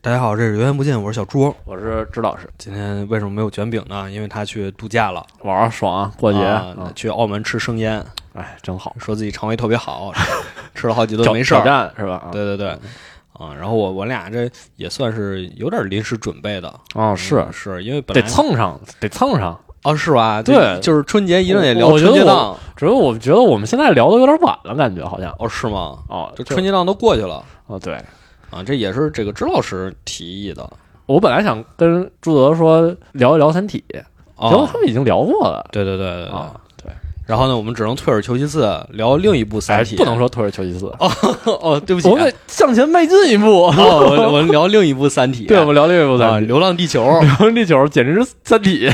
大家好，这是源源不尽，我是小朱。我是支老师，今天为什么没有卷饼呢？因为他去度假了，玩儿爽啊，过节，啊嗯去澳门吃生腌，哎，真好，说自己肠胃特别好，吃了好几顿没事儿。是吧？啊对对对，啊，然后我我俩这也算是有点临时准备的，哦，是嗯是因为本得来蹭上，得蹭上。哦是吧？对就是春节一定得聊我我觉得春节档。只是我觉得我们现在聊的有点晚了，感觉好像哦是吗？哦，这春节档都过去了哦，对，啊，这也是这个支老师提议的。我本来想跟朱德说聊一聊《三体》，结果哦他，们已经聊过了对对对对对。然后呢，我们只能退而求其次，聊另一部《三哎，体》。不能说退而求其次，哦，对不起，我们向前迈进一步。哦，我我们聊另一部《三体》。对，我们聊另一部《啊，《三体》流浪地球》流浪地球简直是《三体 》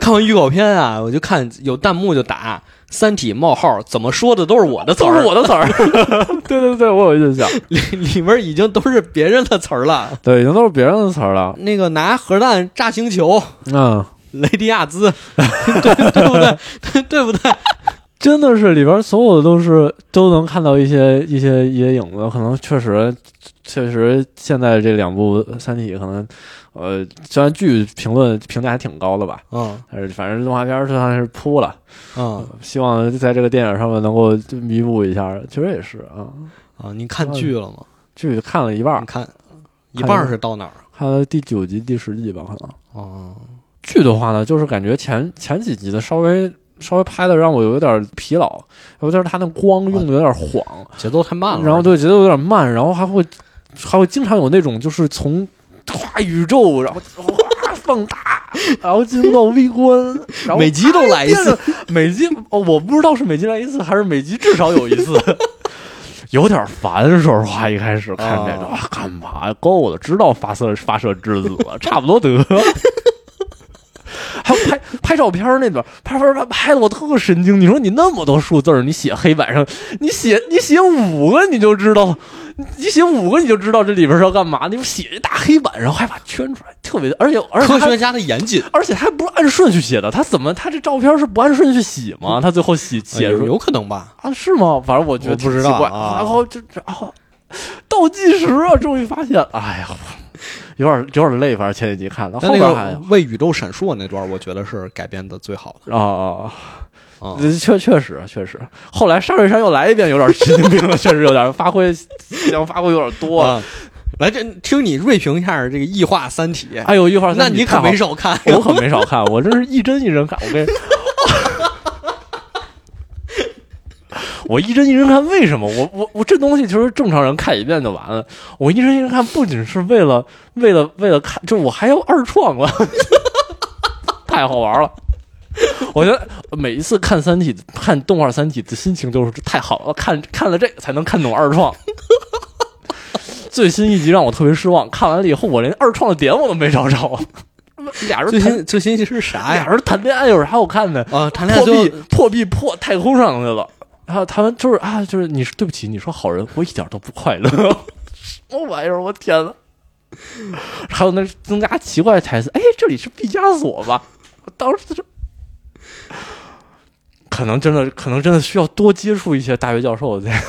看完预告片啊，我就看有弹幕就打“三体”冒号，怎么说的都是我的词儿，都是我的词儿。对对对，我有印象。里里面已经都是别人的词儿了。对，已经都是别人的词儿了。那个拿核弹炸星球，嗯，雷迪亚兹，对对不对？对 对不对？真的是里边所有的都是都能看到一些一些一些影子，可能确实确实现在这两部《三体》可能呃虽然剧评论评价还挺高的吧，嗯但是反正动画片儿算是扑了，嗯希望在这个电影上面能够弥补一下，确实也是啊，啊，您看剧了吗？剧看了一半儿，看一半儿是到哪儿？看了第九集第十集吧，可能哦，剧的话呢，就是感觉前前几集的稍微。稍微拍的让我有点疲劳，尤其是他那光用的有点晃，节奏太慢了。然后对节奏有点慢，然后还会还会经常有那种就是从跨宇宙，然后哗放大，然后进入到微观，然后 每集都来一次哎，每集哦，我不知道是每集来一次还是每集至少有一次。有点烦，说实话，一开始看这个、哦啊干嘛呀？够了，知道发射发射质子了，差不多得。拍拍照片那段，拍拍拍拍的我特神经。你说你那么多数字儿，你写黑板上，你写你写五个你就知道，你写五个你就知道这里边是要干嘛。你写一大黑板，然后还把圈出来，特别，而且而且科学家的严谨，而且还不是按顺序写的，他怎么他这照片是不按顺序写吗？他最后写写出哎有有可能吧？啊是吗？反正我觉得不知道挺奇怪啊然后就这啊倒计时啊，终于发现，哎呀，有点有点累，反正前几集看的，后边还为宇宙闪烁那段，我觉得是改编的最好的。啊啊啊。啊确确实确实，后来沙瑞山又来一遍，有点神经病了，确实有点发挥，想发挥有点多。啊，来这听你锐评一下这个异化《三体》。哎呦，一会儿那你可没少看，我可没少看，我这是一帧一帧看。我跟，我一帧一帧看，为什么？我我我这东西其实正常人看一遍就完了。我一帧一帧看，不仅是为了为了为了看，就我还要二创了，太好玩了。我觉得每一次看《三体》看动画《三体》的心情都是太好了，看看了这个才能看懂二创。最新一集让我特别失望，看完了以后我连二创的点我都没找着。俩人最谈新最新是啥呀？俩人谈恋爱有啥好看的？啊，谈恋爱破壁破壁破太空上去了，然后他们就是啊，就是你是对不起，你说好人，我一点都不快乐，什么玩意儿？我天呐！还有那增加奇怪的台词，哎，这里是毕加索吧？我当时就。可能真的，可能真的需要多接触一些大学教授来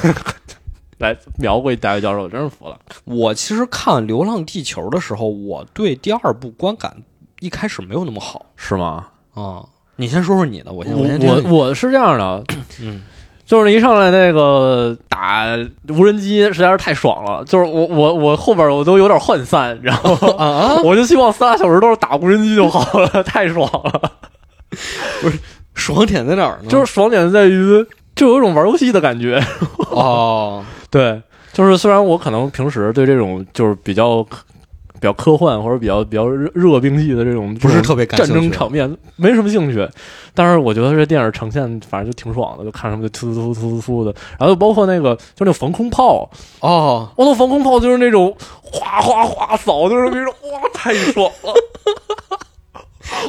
来描绘大学教授，真是服了。我其实看《流浪地球》的时候，我对第二部观感一开始没有那么好是吗？啊。你先说说你的，我先我先听听我我是这样的，嗯就是一上来那个打无人机实在是太爽了，就是我我我后边我都有点涣散，然后啊，我就希望仨小时都是打无人机就好了，太爽了。不是爽点在哪儿呢？就是爽点在于，就有一种玩游戏的感觉。哦，对，就是虽然我可能平时对这种就是比较比较科幻或者比较比较热热兵器的这种不是特别感战争场面没什么兴趣，但是我觉得这电影呈现反正就挺爽的，就看什么就突突突突突的，然后就包括那个就那防空炮，哦，我那防空炮就是那种哗哗哗扫，就是那种哇太爽了。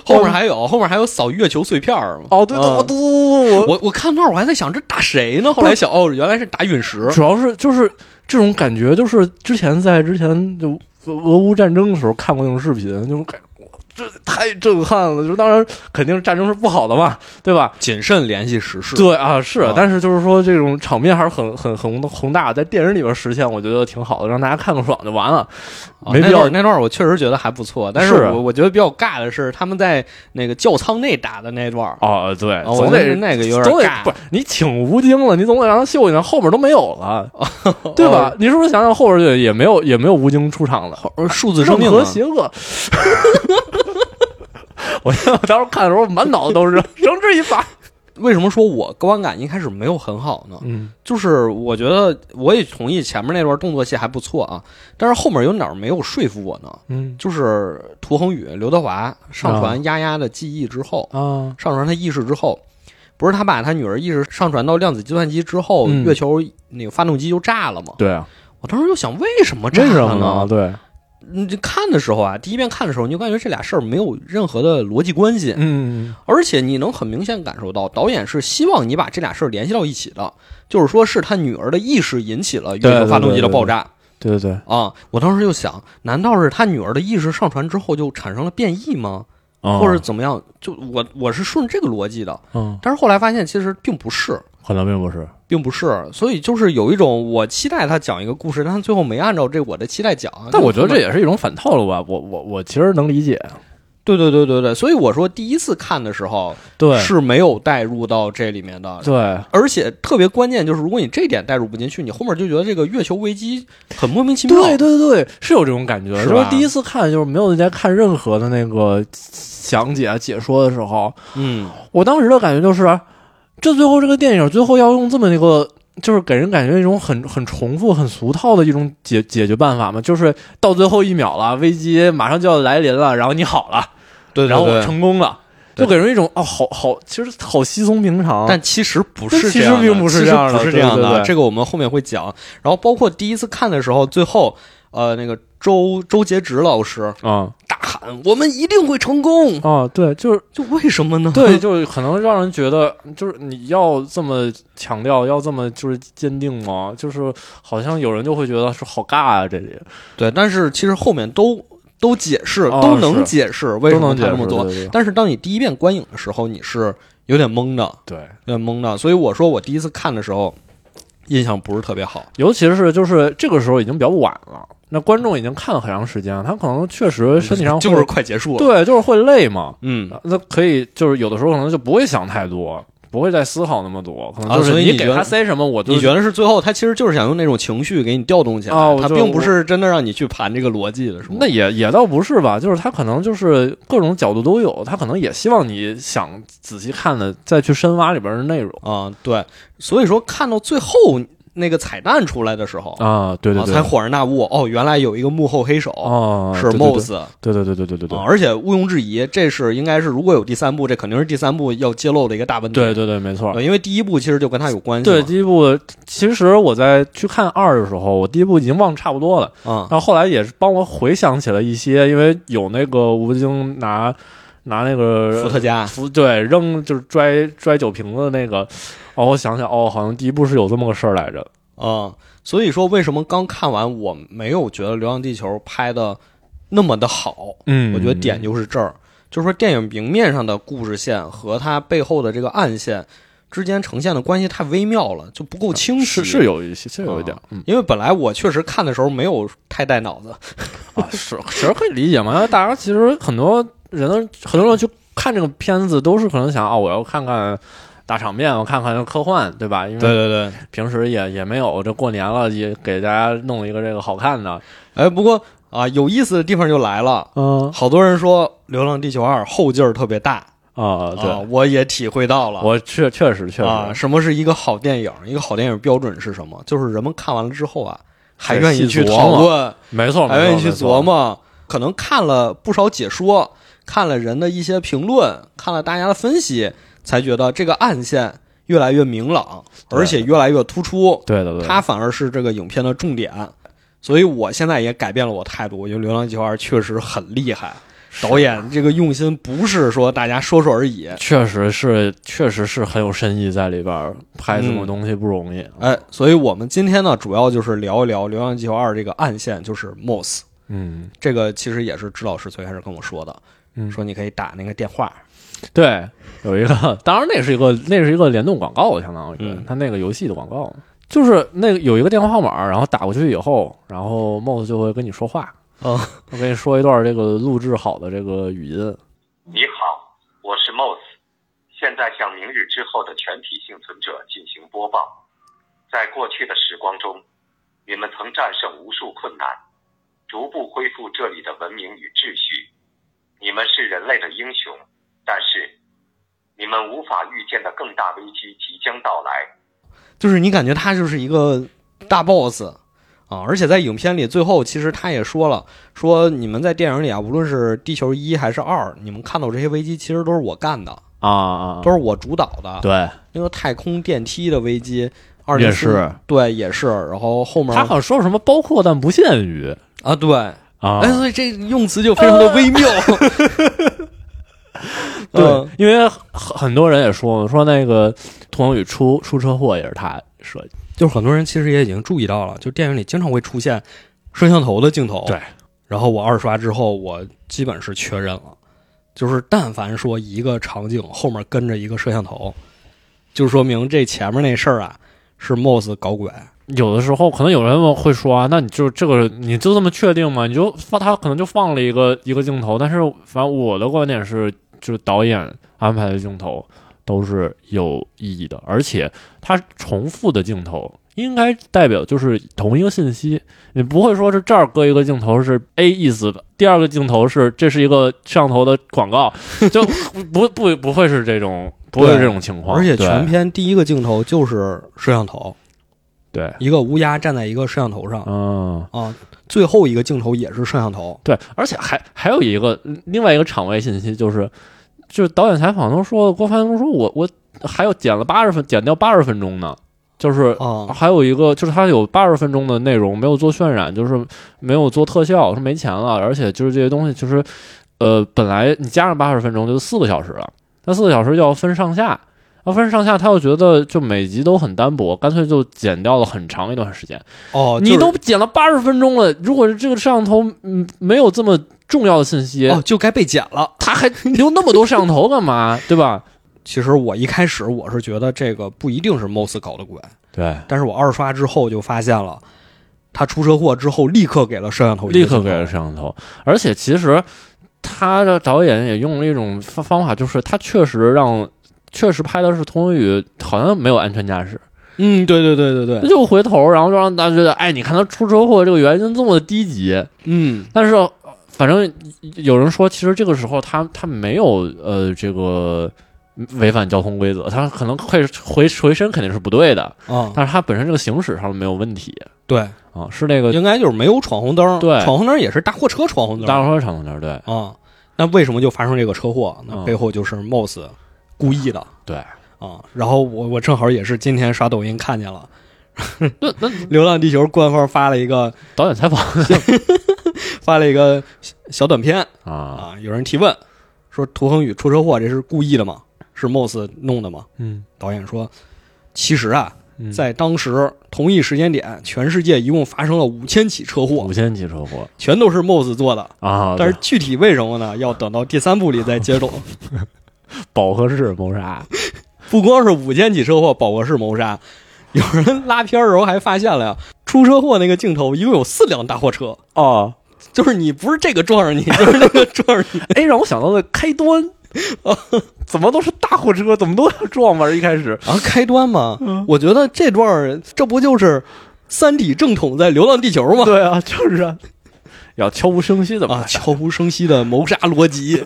后面还有后面还有扫月球碎片儿？哦，对嘟我我我看那儿我还在想这打谁呢？后来想哦，原来是打陨石。主要是就是这种感觉，就是之前在之前就俄俄乌战争的时候看过那种视频，那种感觉，这太震撼了。就当然肯定战争是不好的嘛，对吧？谨慎联系时事。对啊，是啊，但是就是说这种场面还是很很很宏大，在电影里边实现，我觉得挺好的，让大家看个爽就完了。啊没必要那段那段我确实觉得还不错，但是我我觉得比较尬的是他们在那个教舱内打的那段儿，哦，对，啊总得是那个有点尬不是你请吴京了，你总得让他秀一下，后面都没有了，对哦吧？你是不是想想后边就也没有也没有吴京出场了？呃数字生命任何啊 邪恶。我我当时看的时候满脑子都是绳之以法。为什么说我观感一开始没有很好呢？嗯就是我觉得我也同意前面那段动作戏还不错啊，但是后面有哪儿没有说服我呢？嗯就是涂恒宇、刘德华上传丫丫的记忆之后，啊上传他意识之后，不是他把他女儿意识上传到量子计算机之后，嗯月球那个发动机就炸了吗？对啊，我当时就想，为什么炸为什了么呢？？对，你就看的时候啊，第一遍看的时候，你就感觉这俩事儿没有任何的逻辑关系，嗯而且你能很明显感受到，导演是希望你把这俩事儿联系到一起的，就是说是他女儿的意识引起了月对对球发动机的爆炸。对对对，啊！我当时就想，难道是他女儿的意识上传之后就产生了变异吗？嗯或者怎么样？就我我是顺这个逻辑的，嗯，但是后来发现其实并不是，可能并不是。并不是，所以就是有一种我期待他讲一个故事，但他最后没按照这我的期待讲。但我觉得这也也是一种反套路吧，我我我其实能理解。对对对对对，所以我说第一次看的时候对是没有带入到这里面的，对，而且特别关键就是，如果你这点带入不进去，你后面就觉得这个月球危机很莫名其妙。对对对，是有这种感觉。是吧第一次看，就是没有在看任何的那个详解啊解说的时候，嗯，我当时的感觉就是，这最后这个电影最后要用这么一个。就是给人感觉一种很很重复、很俗套的一种解解决办法嘛，就是到最后一秒了，危机马上就要来临了，然后你好了，对然后我。成功了，就给人一种哦，好好，其实好稀松平常。但其实不但其实是这样的，并不是这样的不是这样的。对对对这个我们后面会讲。然后包括第一次看的时候，最后呃，那个周周杰直老师啊大喊：“我们一定会成功啊，对，就是！”就为什么呢？对，就是可能让人觉得，就是你要这么强调，要这么就是坚定吗？就是好像有人就会觉得是好尬啊，这里对，但是其实后面都都解释，啊都能解释为什么都能解释他这么做。对对对但是当你第一遍观影的时候，你是有点懵的，对，有点懵的。所以我说我第一次看的时候，印象不是特别好。尤其是就是这个时候已经比较晚了，那观众已经看了很长时间了，他可能确实身体上就是快结束了。对，就是会累嘛。嗯，那可以就是有的时候可能就不会想太多，不会再思考那么多，可能就是你给他塞什么，我就你觉得是最后他其实就是想用那种情绪给你调动起来，哦他并不是真的让你去盘这个逻辑的，是吗？那也也倒不是吧，就是他可能就是各种角度都有，他可能也希望你想仔细看的，再去深挖里边的内容啊、对，所以说看到最后那个彩蛋出来的时候，啊，对对才恍然大悟，哦，原来有一个幕后黑手、啊，是对对对。Moss 对对对对对对。对啊，而且毋庸置疑，这是应该是如果有第三部，这肯定是第三部要揭露的一个大问题。对对对，没错。呃，。因为第一部其实就跟他有关系。对第一部，其实我在去看二的时候，我第一部已经忘差不多了，啊。然后后来也是帮我回想起了一些，因为有那个吴京拿拿那个伏特加。伏对扔就是拽拽酒瓶子的那个，哦，我想想，哦，好像第一部是有这么个事儿来着。嗯，所以说为什么刚看完我没有觉得《流浪地球》拍的那么的好？嗯我觉得点就是这儿，就是说电影明面上的故事线和它背后的这个暗线之间呈现的关系太微妙了，就不够清晰。是是有一些，是有一点，嗯因为本来我确实看的时候没有太带脑子，啊，是其实可以理解嘛。因为大家其实很多人，很多人去看这个片子，都是可能想啊，我要看看大场面，我看看科幻，对吧？因为对对对。平时也也没有，这过年了也给大家弄一个这个好看的，哎，不过啊，有意思的地方就来了，嗯好多人说《流浪地球二》后劲儿特别大啊，啊对，，我也体会到了。我确确实确啊，实，什么是一个好电影？一个好电影标准是什么？就是人们看完了之后啊，还愿意去讨论，没错，还愿意去琢，磨。可能看了不少解说，看了人的一些评论，看了大家的分析，才觉得这个暗线越来越明朗，而且越来越突出。对的对，它反而是这个影片的重点。所以我现在也改变了我态度，我觉得《流浪地球二》确实很厉害。导演这个用心不是说大家说说而已，确实是，确实是很有深意在里边，拍这么嗯东西不容易。哎，所以我们今天呢，主要就是聊一聊《流浪地球二》这个暗线，就是 Moss。嗯这个其实也是支老师最开始跟我说的，嗯，说你可以打那个电话。对，有一个，当然那是一个，那是一个联动广告，相当于嗯他那个游戏的广告，就是那个有一个电话号码，然后打过去以后，然后 Moss 就会跟你说话，嗯，我跟你说一段这个录制好的这个语音。你好，我是 Moss，现在向明日之后的全体幸存者进行播报。在过去的时光中，你们曾战胜无数困难，逐步恢复这里的文明与秩序。你们是人类的英雄，但是你们无法预见的更大危机即将到来。就是你感觉他就是一个大 boss 啊，而且在影片里最后其实他也说了，说你们在电影里啊，无论是地球一还是二，你们看到这些危机其实都是我干的，啊啊，都是我主导的。对，那个太空电梯的危机，二也是对，也是。然后后面他好像说什么包括但不限于啊，对，啊哎，所以这用词就非常的微妙。对嗯，因为很很多人也说说那个涂恒宇出出车祸也是他设计。就是很多人其实也已经注意到了，就电影里经常会出现摄像头的镜头。对，然后我二刷之后，我基本是确认了，就是但凡说一个场景后面跟着一个摄像头，就说明这前面那事儿啊是 Moss 搞鬼。有的时候可能有人会说啊，那你就这个你就这么确定吗？你就放他可能就放了一个一个镜头，但是反正我的观点是，就是导演安排的镜头都是有意义的，而且它重复的镜头应该代表就是同一个信息，你不会说是这儿搁一个镜头是 A 意思的，第二个镜头是这是一个摄像头的广告，就不不不会是这种不会是这种情况，而且全片第一个镜头就是摄像头，对，一个乌鸦站在一个摄像头上嗯。啊，最后一个镜头也是摄像头。对，而且还还有一个嗯另外一个场外信息，就是就是导演采访都说，郭帆都说我我还有剪了八十分，剪掉八十分钟呢，就是啊还有一个就是他有八十分钟的内容没有做渲染，就是没有做特效，说没钱了，而且就是这些东西就是呃本来你加上八十分钟就是四个小时了，那四个小时就要分上下。要分上下，他又觉得就每集都很单薄，干脆就剪掉了很长一段时间。哦，你就是都剪了八十分钟了，如果是这个摄像头嗯没有这么重要的信息，哦就该被剪了。他还留那么多摄像头干嘛？对吧？其实我一开始我是觉得这个不一定是 Moss 搞的鬼，对，但是我二刷之后就发现了，他出车祸之后立刻给了摄像头立刻给了摄像头，而且其实他的导演也用了一种方方法，就是他确实让确实拍的是童文宇好像没有安全驾驶，嗯，对对对对对，就回头，然后就让大家觉得，哎，你看他出车祸这个原因这么低级，嗯。但是呃反正有人说，其实这个时候他他没有呃这个违反交通规则，他可能会回回身肯定是不对的，啊，但是他本身这个行驶上没有问题。对，啊，是那个应该就是没有闯红灯，对。闯红灯也是大货车闯红灯，大货车闯红灯对啊，那为什么就发生这个车祸？那嗯背后就是 Moss 故意的对，啊。然后我我正好也是今天刷抖音看见了，那那《流浪地球》官方发了一个导演采访 发了一个小小短片啊，啊，有人提问说涂恒宇出车祸这是故意的吗？是 Moss 弄的吗？嗯，导演说，其实啊，嗯在当时同一时间点，全世界一共发生了五千起车祸五，千起车祸全都是 Moss 做的。啊，但是具体为什么呢？要等到第三部里再揭露。保和式谋杀 不光是五千起车祸，饱和式谋杀，有人拉片儿的时候还发现了呀，出车祸那个镜头一共有四辆大货车，哦，就是你不是这个撞上你，就是那个撞上你。哎，让我想到了开端。啊怎么都是大货车，怎么都要撞吧？一开始啊开端嘛，嗯我觉得这段儿这不就是《三体》正统在《流浪地球》吗？对啊，就是啊，要悄无声息的啊，悄无声息的谋杀逻辑。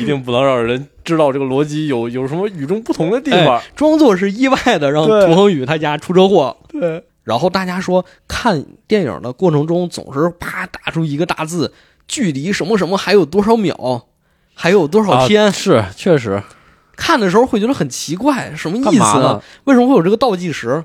一定不能让人知道这个逻辑有有什么与众不同的地方。哎，装作是意外的让对涂恒宇他家出车祸，对，然后大家说看电影的过程中总是啪打出一个大字，距离什么什么还有多少秒，还有多少天，啊是确实看的时候会觉得很奇怪，什么意思呢？为什么会有这个倒计时？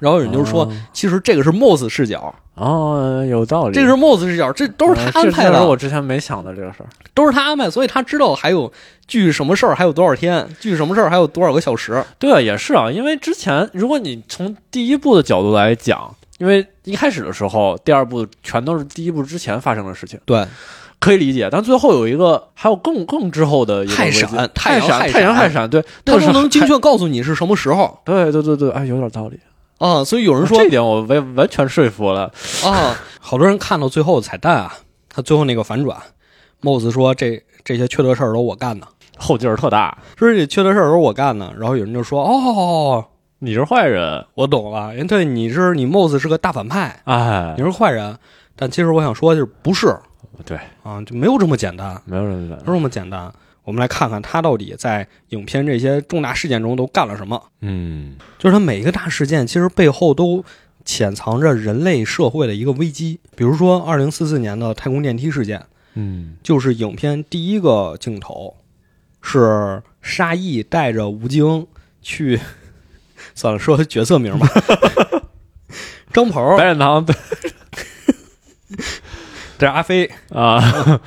然后有人就说，哦其实这个是 Moss 视角，哦，有道理。这个是 Moss 视角，这都是他安排的，这这是我之前没想的这个事儿。都是他安排，所以他知道还有距什么事儿还有多少天，距什么事儿还有多少个小时。对啊，也是啊，因为之前如果你从第一部的角度来讲，因为一开始的时候，第二部全都是第一部之前发生的事情，对，可以理解。但最后有一个，还有更更之后的一个太闪太太阳太阳太闪太闪，对，他那是都能精。确告诉你是什么时候。对对对对，哎，有点道理。啊，所以有人说这点我完完全说服了。啊，好多人看到最后彩蛋啊，他最后那个反转，Moss 说这这些缺德事儿都我干的，后劲儿特大，说这缺德事儿都是我干的。然后有人就说哦，你是坏人，我懂了，人对你是你 Moss 是个大反派，哎你，是坏人。但其实我想说就是不是对，啊，就没有这么简单，没有这么简单没有这么简单。我们来看看他到底在影片这些重大事件中都干了什么。嗯，就是他每一个大事件其实背后都潜藏着人类社会的一个危机。比如说，二零四四年的太空电梯事件，嗯，就是影片第一个镜头，是沙溢带着吴京去，算了，说角色名吧，张鹏白展堂对 这是阿飞，啊，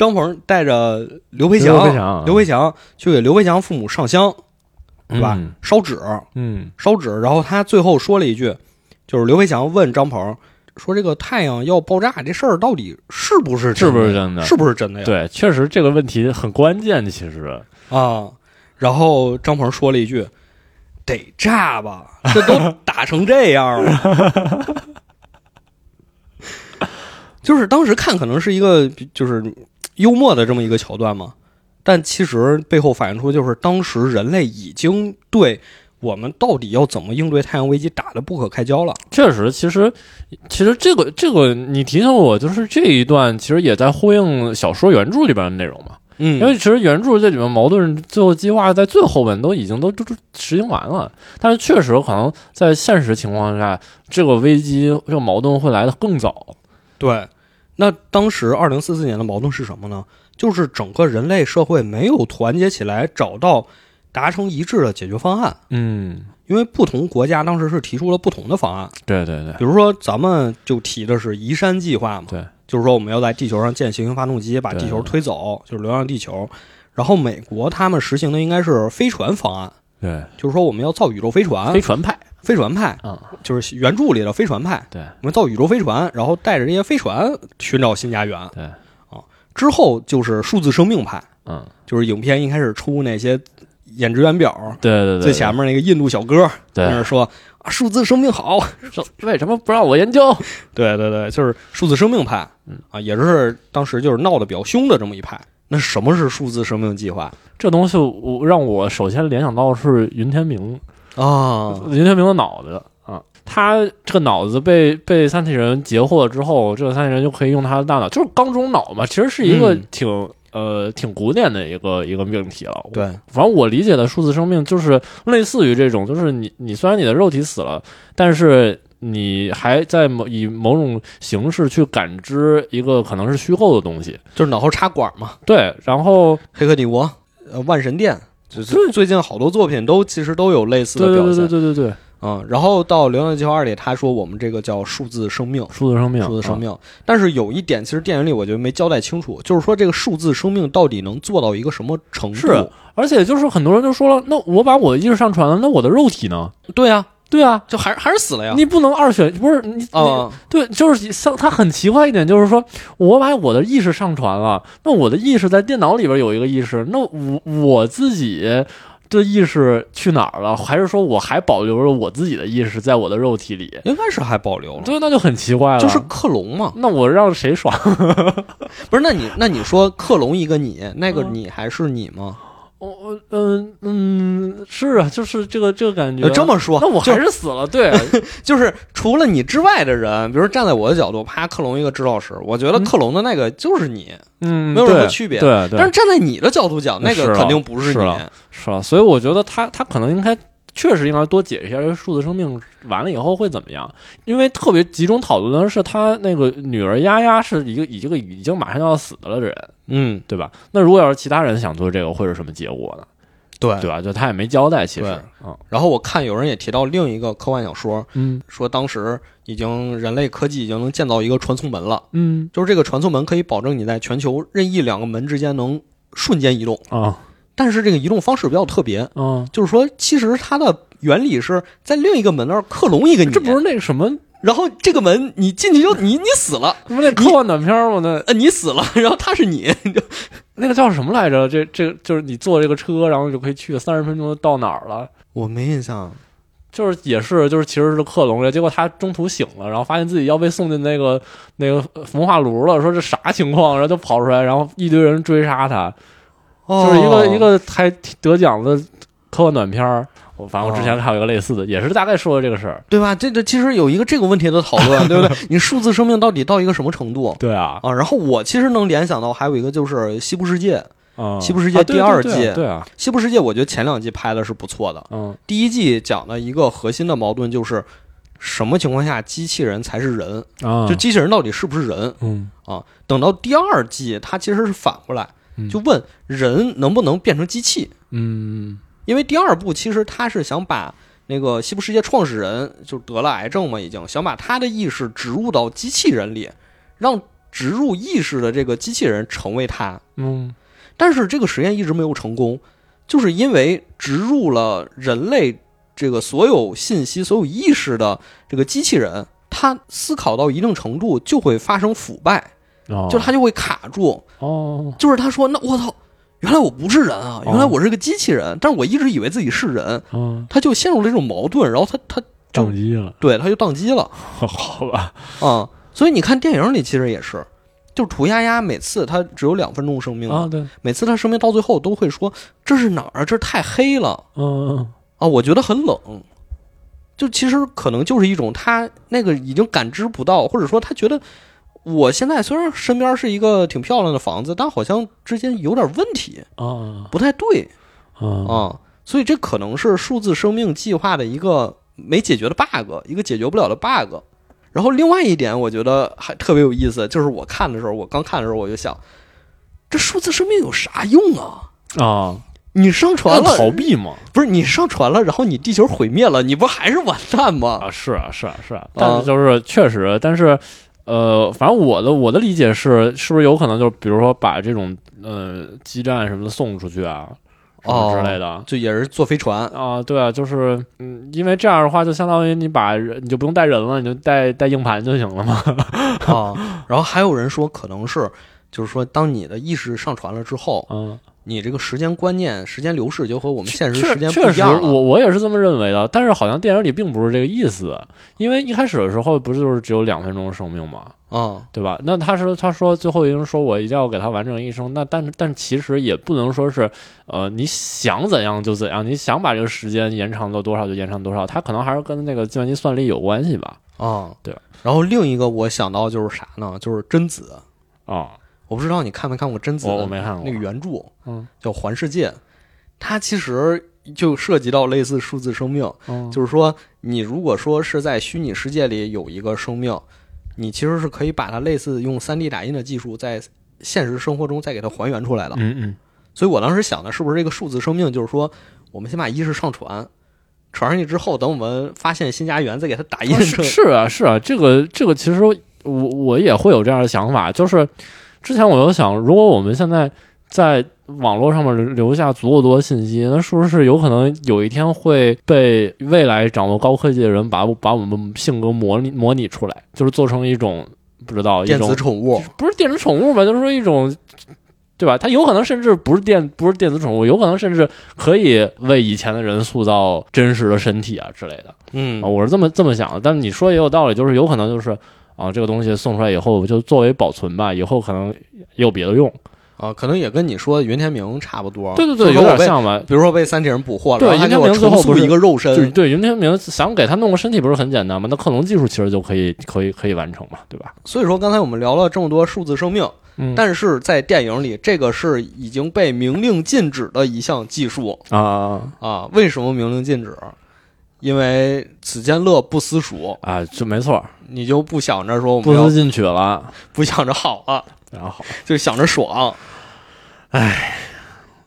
张鹏带着刘培刘培强，刘培强去给刘培强父母上香，对吧？嗯烧纸，嗯烧纸，然后他最后说了一句，就是刘培强问张鹏说：“这个太阳要爆炸这事儿到底是不是是不是真的？是不是真的呀？”对，确实这个问题很关键，其实啊，然后张鹏说了一句：“得炸吧，这都打成这样了。”就是当时看可能是一个就是幽默的这么一个桥段嘛，但其实背后反映出就是当时人类已经对我们到底要怎么应对太阳危机打得不可开交了。确实，其实其实这个这个你提醒我，就是这一段其实也在呼应小说原著里边的内容嘛。嗯因为其实原著这里面矛盾最后激化在最后面都已经都都都实行完了，但是确实可能在现实情况下，这个危机这个矛盾会来的更早。对，那当时二零四四年的矛盾是什么呢？就是整个人类社会没有团结起来，找到达成一致的解决方案。嗯，因为不同国家当时是提出了不同的方案，对对对。比如说咱们就提的是移山计划嘛，对，就是说我们要在地球上建行星发动机，把地球推走，就是流浪地球。然后美国他们实行的应该是飞船方案，对，就是说我们要造宇宙飞船，飞船派飞船派啊，就是原著里的飞船派，对。我们造宇宙飞船，然后带着这些飞船寻找新家园。对，之后就是数字生命派，嗯，就是影片一开始出那些演职员表，对对对，最前面那个印度小哥在那儿说啊，数字生命好，为什么不让我研究？对对对，就是数字生命派，嗯。啊，也是当时就是闹得比较凶的这么一派。那什么是数字生命计划？这东西我让我首先联想到的是云天明，啊？林天明的脑子。啊，他这个脑子被被三体人截获了之后，这个三体人就可以用他的大脑，就是缸中脑嘛，其实是一个嗯。挺、呃挺古典的一个一个命题了。对，反正我理解的数字生命就是类似于这种，就是你你虽然你的肉体死了，但是你还在某以某种形式去感知一个可能是虚构的东西，就是脑后插管嘛，对，然后《黑客帝国》呃，《万神殿》，就是最近好多作品都其实都有类似的表现。对对对对对，嗯，然后到《流浪地球二》里，他说我们这个叫数字生命，数字生命，数字生啊命。但是有一点，其实电影里我觉得没交代清楚，就是说这个数字生命到底能做到一个什么程度？是而且就是很多人就说了，那我把我的意识上传了，那我的肉体呢？对啊，对啊，就还还是死了呀。你不能二选，不是你你啊，对，就是像他很奇怪一点，就是说我把我的意识上传了，那我的意识在电脑里边有一个意识，那我我自己的意识去哪儿了？还是说我还保留着我自己的意识在我的肉体里？应该是还保留了，对，那就很奇怪了。就是克隆嘛。那我让谁爽？不是，那你那你说克隆一个你，那个嗯你还是你吗？我我嗯嗯是啊，就是这个这个感觉。呃这么说，那我还是死了。对，就是除了你之外的人，比如站在我的角度，啪克隆一个指导师，我觉得嗯克隆的那个就是你，嗯，没有任何区别对对，但是站在你的角度讲，那个肯定不是你。是啊是吧？所以我觉得他他可能应该确实应该多解释一下这个数字生命完了以后会怎么样，因为特别集中讨论的是他那个女儿丫丫是一个一个已经马上要死的人，嗯，对吧？那如果要是其他人想做这个，会是什么结果呢？对。对吧？就他也没交代，其实。对。啊，然后我看有人也提到另一个科幻小说，嗯。说当时已经人类科技已经能建造一个传送门了，嗯。就是这个传送门可以保证你在全球任意两个门之间能瞬间移动，啊但是这个移动方式比较特别，嗯，就是说其实它的原理是在另一个门那儿克隆一个你，这不是那个什么，然后这个门你进去就你你死了，这不是那科幻短片吗？那呃你死了，然后他是你，那个叫什么来着？这这就是你坐这个车，然后就可以去三十分钟到哪儿了。我没印象，就是也是就是其实是克隆的，结果他中途醒了，然后发现自己要被送进那个那个焚化炉了，说这啥情况，然后就跑出来，然后一堆人追杀他，就是一个、哦一个还得奖的科幻短片儿。我反正我之前哦看有一个类似的，也是大概说的这个事儿。对吧？这这其实有一个这个问题的讨论，对不对？你数字生命到底到一个什么程度对啊，啊？然后我其实能联想到还有一个就是《西部世界》，嗯，西部世界第二季对对对啊，《西部世界》我觉得前两季拍的是不错的，嗯第一季讲的一个核心的矛盾就是什么情况下机器人才是人，啊，就机器人到底是不是人嗯啊？等到第二季，它其实是反过来，嗯就问人能不能变成机器。嗯因为第二部其实他是想把那个西部世界创始人就得了癌症嘛，已经想把他的意识植入到机器人里，让植入意识的这个机器人成为他。嗯但是这个实验一直没有成功，就是因为植入了人类这个所有信息、所有意识的这个机器人，他思考到一定程度就会发生腐败，哦，就他就会卡住。哦就是他说：“那我操，原来我不是人啊，原来哦我是个机器人，但是我一直以为自己是人。”嗯，他就陷入了这种矛盾，然后他他就宕机了，对他就宕机了 好吧，啊、所以你看电影里其实也是，就是涂鸦鸦每次他只有两分钟生命啊对，每次他生命到最后都会说这是哪儿啊？这太黑了嗯啊！我觉得很冷。就其实可能就是一种他那个已经感知不到，或者说他觉得我现在虽然身边是一个挺漂亮的房子，但好像之间有点问题，啊不太对啊啊。所以这可能是数字生命计划的一个没解决的 bug，一个解决不了的 bug。然后另外一点，我觉得还特别有意思，就是我看的时候，我刚看的时候我就想，这数字生命有啥用啊？啊，你上传了，逃避吗，不是你上传了，然后你地球毁灭了，你不还是完蛋吗？啊，是啊，是啊，是啊，但是就是确实，但是呃，反正我的我的理解是，是不是有可能就是比如说把这种呃基站什么的送出去啊，什么之类的。就也是坐飞船，啊，对啊，就是，嗯，因为这样的话，就相当于你把人，你就不用带人了，你就带带硬盘就行了嘛。啊，然后还有人说可能是，就是说当你的意识上传了之后，嗯，你这个时间观念、时间流逝就和我们现实时间不确实，一样了。我我也是这么认为的。但是好像电影里并不是这个意思，因为一开始的时候不是就是只有两分钟的生命吗，啊，对吧？那他说他说最后一人说我一定要给他完整一生，那但是但其实也不能说是呃你想怎样就怎样，你想把这个时间延长到多少就延长多少，他可能还是跟那个计算机算力有关系吧？啊，对。然后另一个我想到就是啥呢？就是贞子，啊、我不知道你看没看过贞子我我没看过那个原著，嗯叫《环世界》，它其实就涉及到类似数字生命，嗯，就是说你如果说是在虚拟世界里有一个生命，你其实是可以把它类似用 3D 打印的技术在现实生活中再给它还原出来的。嗯嗯所以我当时想的是不是这个数字生命，就是说我们先把意识上传，传上去之后，等我们发现新家园，再给它打印啊是。是啊是啊，这个这个其实我我也会有这样的想法，就是之前我就想，如果我们现在在网络上面留下足够多的信息，那是不是有可能有一天会被未来掌握高科技的人把把我们性格模拟模拟出来，就是做成一种不知道一电种子宠物，不是电子宠物吧，就是说一种。对吧？它有可能甚至不是电，不是电子宠物，有可能甚至可以为以前的人塑造真实的身体啊之类的。嗯啊，我是这么这么想的，但是你说也有道理，就是有可能就是啊，这个东西送出来以后就作为保存吧，以后可能也有别的用。啊，可能也跟你说的云天明差不多。对对对，有点像吧。比如说被三体人捕获了，对云天明最后不是一个肉身，就是对云天明想给他弄个身体不是很简单吗？那克隆技术其实就可以可以可以完成嘛，对吧？所以说刚才我们聊了这么多数字生命，嗯但是在电影里，这个是已经被明令禁止的一项技术啊啊。为什么明令禁止？因为此间乐不思蜀，啊，这没错，你就不想着说我们要不思进取了，不想着好了，然后。好，就想着爽。唉，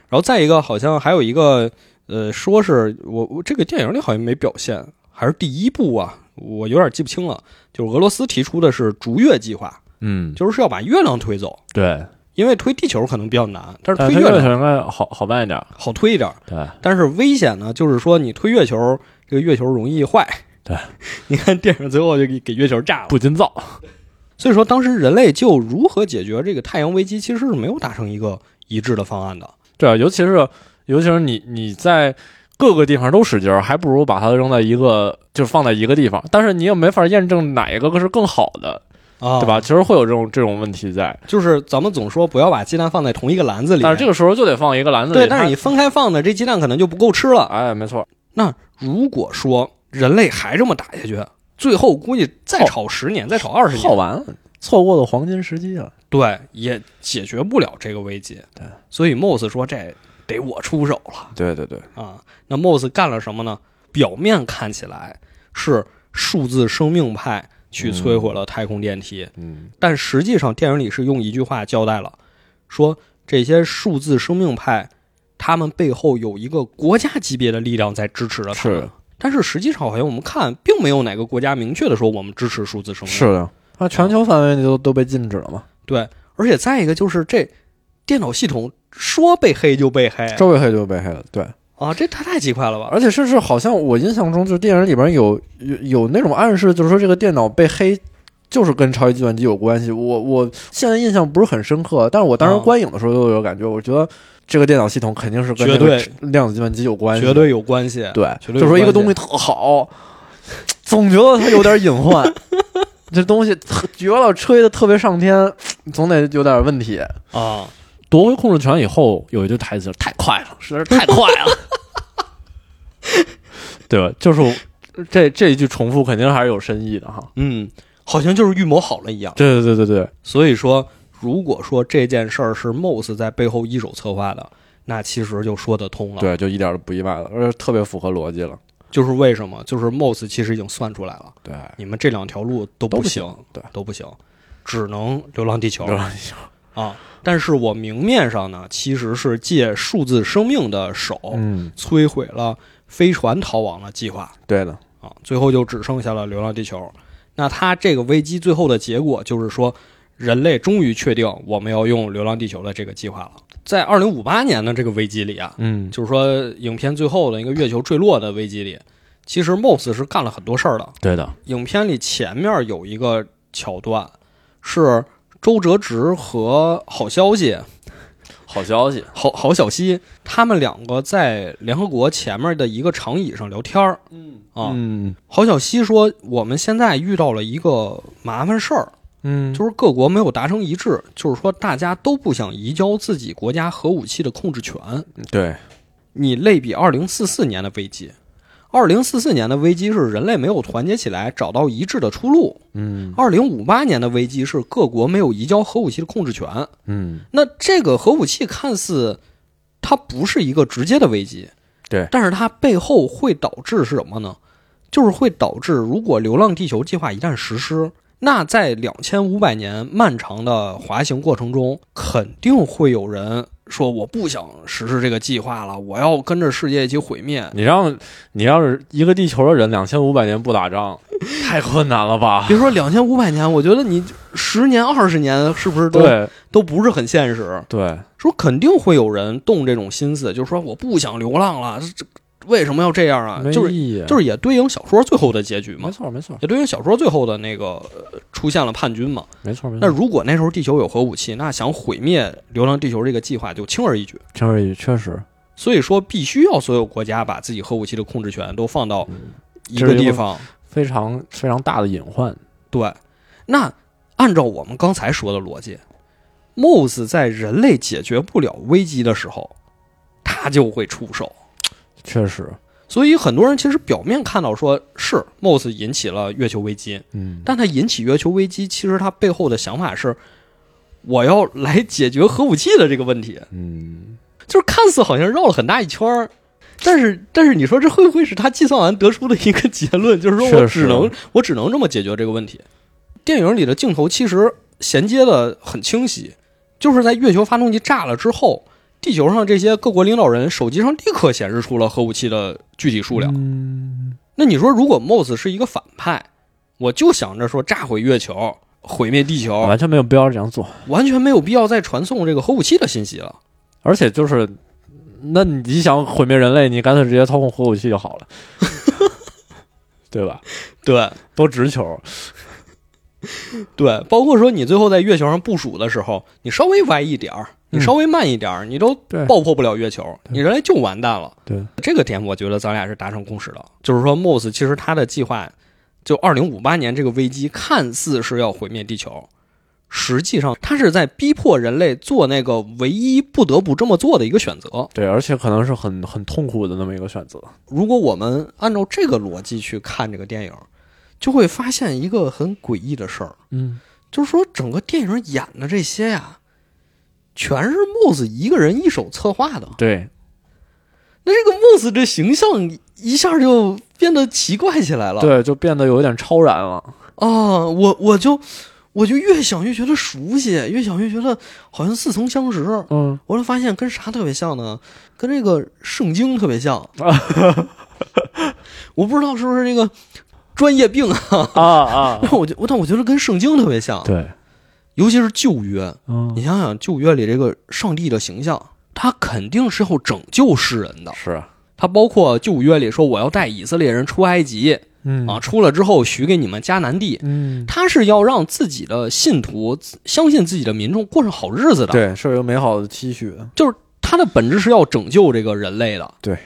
然后再一个，好像还有一个，呃，说是我我这个电影里好像没表现，还是第一部啊，我有点记不清了。就是俄罗斯提出的是逐月计划，嗯，就是要把月亮推走，对，因为推地球可能比较难，但是推月亮它月球应该好好办一点，好推一点。对，但是危险呢，就是说你推月球，这个月球容易坏。对，你看电影最后就给给月球炸了。不禁造，所以说，当时人类就如何解决这个太阳危机，其实是没有达成一个一致的方案的。对啊，尤其是尤其是你你在各个地方都使劲儿，还不如把它扔在一个，就是放在一个地方。但是你也没法验证哪一个是更好的，啊，对吧？？其实会有这种这种问题在，就是咱们总说不要把鸡蛋放在同一个篮子里，但是这个时候就得放一个篮子里。对，但是你分开放的，这鸡蛋可能就不够吃了。哎，没错，那如果说人类还这么打下去，最后估计再炒十年，再炒二十年，耗完了，错过了黄金时机了。对，也解决不了这个危机。对，所以 Moss 说这得我出手了对对对，啊。那 Moss 干了什么呢？表面看起来是数字生命派去摧毁了太空电梯，嗯，但实际上电影里是用一句话交代了，说这些数字生命派，他们背后有一个国家级别的力量在支持着他们是。但是实际上，好像我们看，并没有哪个国家明确的说我们支持数字生命。是的，那全球范围内都都被禁止了嘛？对，而且再一个就是这电脑系统说被黑就被黑周围黑就被黑了，对。啊，这太太奇怪了吧？而且甚至好像我印象中，就是电影里边有有有那种暗示，就是说这个电脑被黑，就是跟超级计算机有关系。我我现在印象不是很深刻，但是我当时啊观影的时候就有感觉，我觉得这个电脑系统肯定是跟量子计算机有关系，绝对有关系。对，绝对有就说一个东西特好，总觉得它有点隐患。这东西绝了，吹的特别上天，总得有点问题。啊，夺回控制权以后，有一句台词太快了，实在是太快了，对吧？就是 这这一句重复，肯定还是有深意的哈。嗯，好像就是预谋好了一样。对对对对对，所以说，如果说这件事儿是 Moss 在背后一手策划的，那其实就说得通了。，对，就一点都不意外了，而且特别符合逻辑了。就是为什么？就是 Moss 其实已经算出来了，对，你们这两条路都都不行，对，都不行，只能流浪地球流浪地球，啊。但是我明面上呢，其实是借数字生命的手嗯，摧毁了飞船逃亡的计划对的，啊，最后就只剩下了流浪地球。那它这个危机最后的结果就是说，人类终于确定我们要用流浪地球的这个计划了。在二零五八年的这个危机里啊，嗯，就是说影片最后的一个月球坠落的危机里，其实 Moss 是干了很多事儿的。对的，影片里前面有一个桥段，是周哲直和好消息好消息，郝郝小西他们两个在联合国前面的一个长椅上聊天儿。嗯。啊。嗯。郝小西说：“我们现在遇到了一个麻烦事儿，嗯，就是各国没有达成一致，就是说大家都不想移交自己国家核武器的控制权。对，你类比二零四四年的危机，二零四四年的危机是人类没有团结起来找到一致的出路，嗯二零五八年的危机是各国没有移交核武器的控制权。嗯，那这个核武器看似它不是一个直接的危机，对但是它背后会导致是什么呢？就是会导致，如果流浪地球计划一旦实施，那在两千五百年漫长的滑行过程中，肯定会有人说我不想实施这个计划了，我要跟着世界一起毁灭。你让你要是一个地球的人，两千五百年不打仗，太困难了吧？别说两千五百年，我觉得你十年、二十年是不是都对都不是很现实？对，说肯定会有人动这种心思，就是说我不想流浪了，这为什么要这样啊？就是，就是也对应小说最后的结局嘛没，错没错也对应小说最后的那个、呃出现了叛军嘛。没错没错。那如果那时候地球有核武器，那想毁灭流浪地球这个计划就轻而易举。轻而易举，确实，所以说，必须要所有国家把自己核武器的控制权都放到一个地方。非常非常大的隐患。对，那按照我们刚才说的逻辑，Moss 在人类解决不了危机的时候，他就会出手。确实，所以很多人其实表面看到说是 Moss 引起了月球危机，嗯，但它引起月球危机，其实它背后的想法是，我要来解决核武器的这个问题，嗯，就是看似好像绕了很大一圈儿。但是，但是你说这会不会是他计算完得出的一个结论？就是说我只能我只能这么解决这个问题。电影里的镜头其实衔接的很清晰，就是在月球发动机炸了之后，地球上这些各国领导人手机上立刻显示出了核武器的具体数量。嗯，那你说，如果 Moss 是一个反派，我就想着说炸毁月球、毁灭地球，完全没有必要这样做。完全没有必要再传送这个核武器的信息了。而且就是，那你想毁灭人类，你干脆直接操控核武器就好了，对吧？对多直球。对，包括说你最后在月球上部署的时候，你稍微歪一点儿，你稍微慢一点儿，你都爆破不了月球，你人类就完蛋了。对，这个点我觉得咱俩是达成共识的，就是说 Moss 其实他的计划，就二零五八年这个危机看似是要毁灭地球，实际上他是在逼迫人类做那个唯一不得不这么做的一个选择。对，而且可能是很很痛苦的那么一个选择。如果我们按照这个逻辑去看这个电影，就会发现一个很诡异的事儿，嗯，就是说整个电影演的这些呀，全是 Moss 一个人一手策划的。对，那这个 Moss 这形象一下就变得奇怪起来了。对，就变得有点超然了。啊，我我就我就越想越觉得熟悉，越想越觉得好像似曾相识。嗯，我就发现跟啥特别像呢？跟这个圣经特别像。我不知道是不是这个专业病啊？啊啊，但 我觉我但我觉得跟圣经特别像，对，尤其是旧约。嗯你，想想旧约里这个上帝的形象，他肯定是要拯救世人的。是啊，他包括旧约里说我要带以色列人出埃及嗯啊，出了之后许给你们迦南地。嗯，他是要让自己的信徒相信自己的民众过上好日子的，，对，是有美好的期许的。就是他的本质是要拯救这个人类的，对。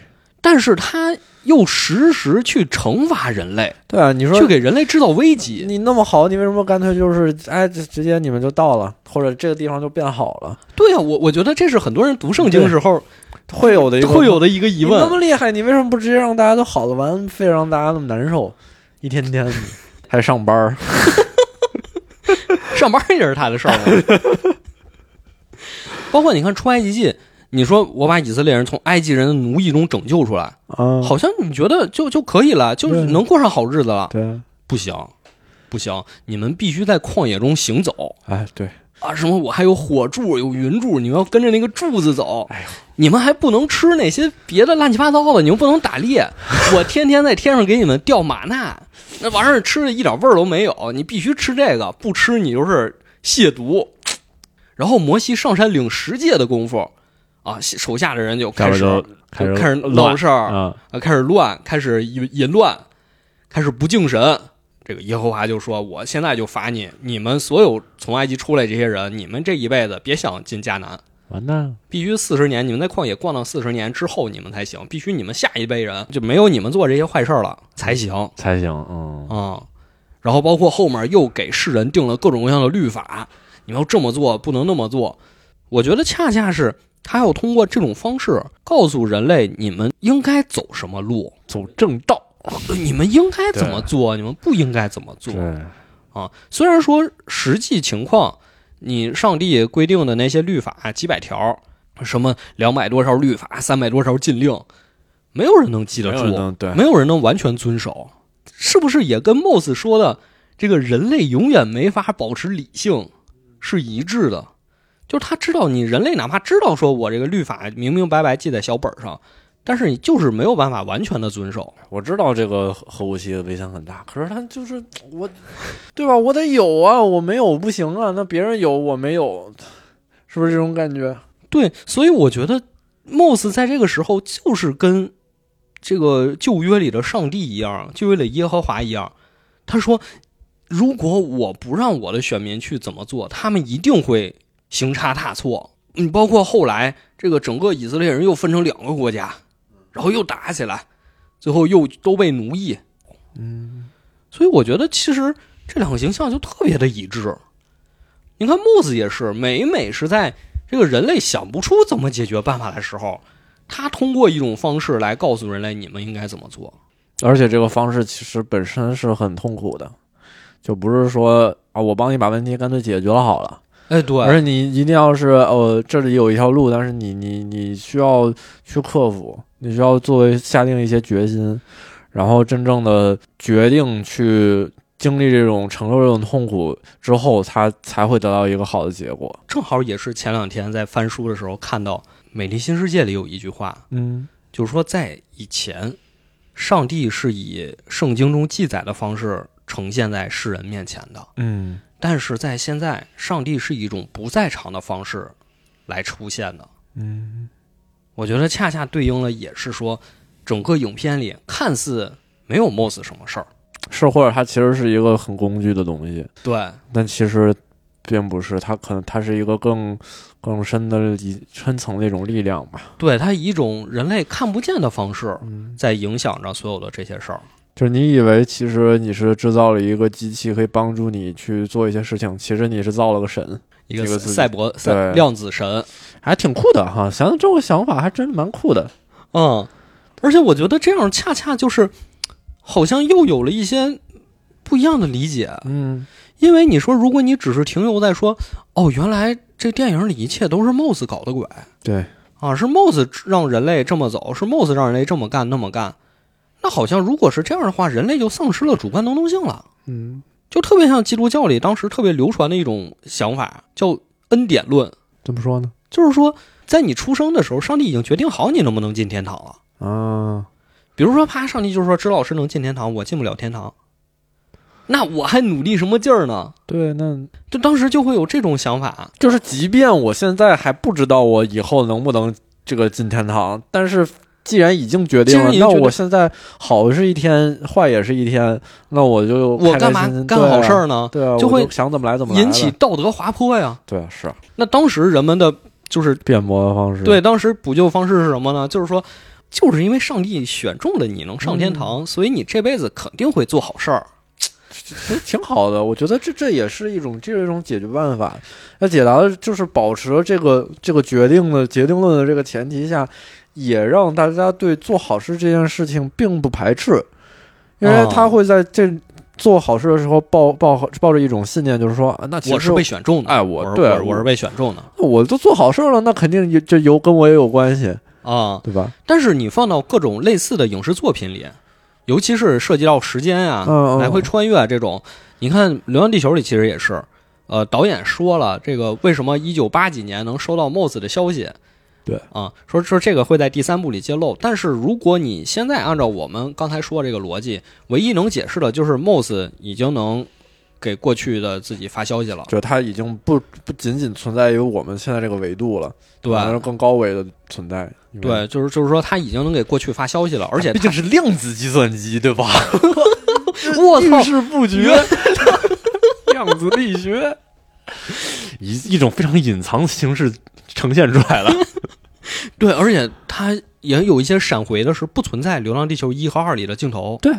但是他又时时去惩罚人类，对啊，你说去给人类制造危机。你那么好，你为什么干脆就是哎，直直接你们就到了，或者这个地方就变好了？对啊，我我觉得这是很多人读圣经的时候 会有的一个 会有的一个疑问那。么厉害，你为什么不直接让大家都好了完，非让大家那么难受，一天天的 还上班儿？上班也是他的事儿嘛。包括你看出埃及记，你说我把以色列人从埃及人的奴役中拯救出来，啊，好像你觉得就就可以了，就是能过上好日子了。对，不行，不行，你们必须在旷野中行走哎，对，啊！什么我还有火柱，有云柱，你们要跟着那个柱子走。哎呦你们还不能吃那些别的乱七八糟的，你们不能打猎。我天天在天上给你们掉玛纳，那玩意儿吃的一点味儿都没有，你必须吃这个，不吃你就是亵渎。然后摩西上山领十诫的功夫，啊，手下的人就开始开始就开始闹事儿，啊，啊，开始乱，开始淫淫乱，开始不敬神。这个耶和华就说：“我现在就罚你，你们所有从埃及出来这些人，你们这一辈子别想进迦南，完蛋，必须四十年，你们在旷野逛到四十年之后，你们才行。必须你们下一辈人就没有你们做这些坏事儿了才行才行，嗯，啊、然后包括后面又给世人定了各种各样的律法，你们要这么做，不能那么做。我觉得恰恰是他要通过这种方式告诉人类，你们应该走什么路。”走正道，你们应该怎么做，你们不应该怎么做，啊？虽然说实际情况，你上帝规定的那些律法几百条，什么两百多条律法，三百多条禁令，没有人能记得没有人住，对没有人能完全遵守，是不是也跟 Moss 说的这个人类永远没法保持理性是一致的？就是他知道你人类哪怕知道说我这个律法明明白白记在小本上，但是你就是没有办法完全的遵守。我知道这个核核武器的危险很大，可是他就是我，对吧？我得有啊，我没有不行啊，那别人有我没有，是不是这种感觉？对，所以我觉得 Moss 在这个时候就是跟这个旧约里的上帝一样，旧约里耶和华一样。他说，如果我不让我的选民去怎么做，他们一定会行差踏错。你包括后来这个整个以色列人又分成两个国家，然后又打起来，最后又都被奴役。嗯，所以我觉得其实这两个形象就特别的一致。你看木子也是，每每是在这个人类想不出怎么解决办法的时候，他通过一种方式来告诉人类你们应该怎么做。而且这个方式其实本身是很痛苦的，就不是说啊，我帮你把问题干脆解决了好了。哎，对，而且你一定要是呃，这里有一条路，但是你你你需要去克服，你需要作为下定一些决心，然后真正的决定去经历这种承受这种痛苦之后，他才会得到一个好的结果。正好也是前两天在翻书的时候看到《美丽新世界》里有一句话，嗯就是说在以前，上帝是以圣经中记载的方式呈现在世人面前的。嗯但是在现在，上帝是以一种不在场的方式来出现的。嗯，我觉得恰恰对应了，也是说，整个影片里看似没有 Moss 什么事儿，是或者它其实是一个很工具的东西，对但其实并不是，它可能它是一个更更深的一深层的一种力量吧。对，它以一种人类看不见的方式嗯，在影响着所有的这些事儿。就是你以为其实你是制造了一个机器可以帮助你去做一些事情，其实你是造了个神，一个赛博赛量子神，还挺酷的哈。想想这个想法还真蛮酷的。嗯，而且我觉得这样恰恰就是，好像又有了一些不一样的理解。嗯，因为你说，如果你只是停留在说，哦，原来这电影里一切都是 Moss 搞的鬼对，啊，是 Moss 让人类这么走，是 Moss 让人类这么干那么干，那好像如果是这样的话，人类就丧失了主观能动性了，嗯，就特别像基督教里当时特别流传的一种想法，叫恩典论，怎么说呢？就是说，在你出生的时候，上帝已经决定好你能不能进天堂了。啊，比如说，啪，上帝就说支老师能进天堂，我进不了天堂，那我还努力什么劲儿呢？对，那就当时就会有这种想法，就是即便我现在还不知道我以后能不能这个进天堂，但是既然已经决定了，那我现在好是一天，坏也是一天，那我就我干嘛干好事？儿呢？对啊，就会我想怎么来怎么来引起道德滑坡呀。对啊是啊那当时人们的就是辩驳的方式，对当时补救方式是什么呢？就是说，就是因为上帝选中了你能上天堂，所以你这辈子肯定会做好事儿。其实挺好的，我觉得这这也是一种这是一种解决办法。那解答的就是保持了这个这个决定的决定论的这个前提下，也让大家对做好事这件事情并不排斥，因为哦他会在这做好事的时候抱抱抱着一种信念，就是说，啊那我是被选中的，哎我是对我我是被选中的我都做好事了，那肯定也这有跟我也有关系，啊。对吧？但是你放到各种类似的影视作品里，尤其是涉及到时间呀、嗯嗯来回穿越啊这种，你看《流浪地球》里其实也是，呃，导演说了，这个为什么一九八几年能收到 Moss 的消息？对啊，说说这个会在第三部里揭露，但是如果你现在按照我们刚才说这个逻辑，唯一能解释的就是 Moss 已经能给过去的自己发消息了，就它已经不不仅仅存在于我们现在这个维度了，对可能是更高维的存在。对，就是就是说他已经能给过去发消息了，而且毕竟是量子计算机，对吧？我操遇，事不决，量子力学，一一种非常隐藏的形式呈现出来了。对，而且它也有一些闪回的是不存在《流浪地球一》和二里的镜头。对，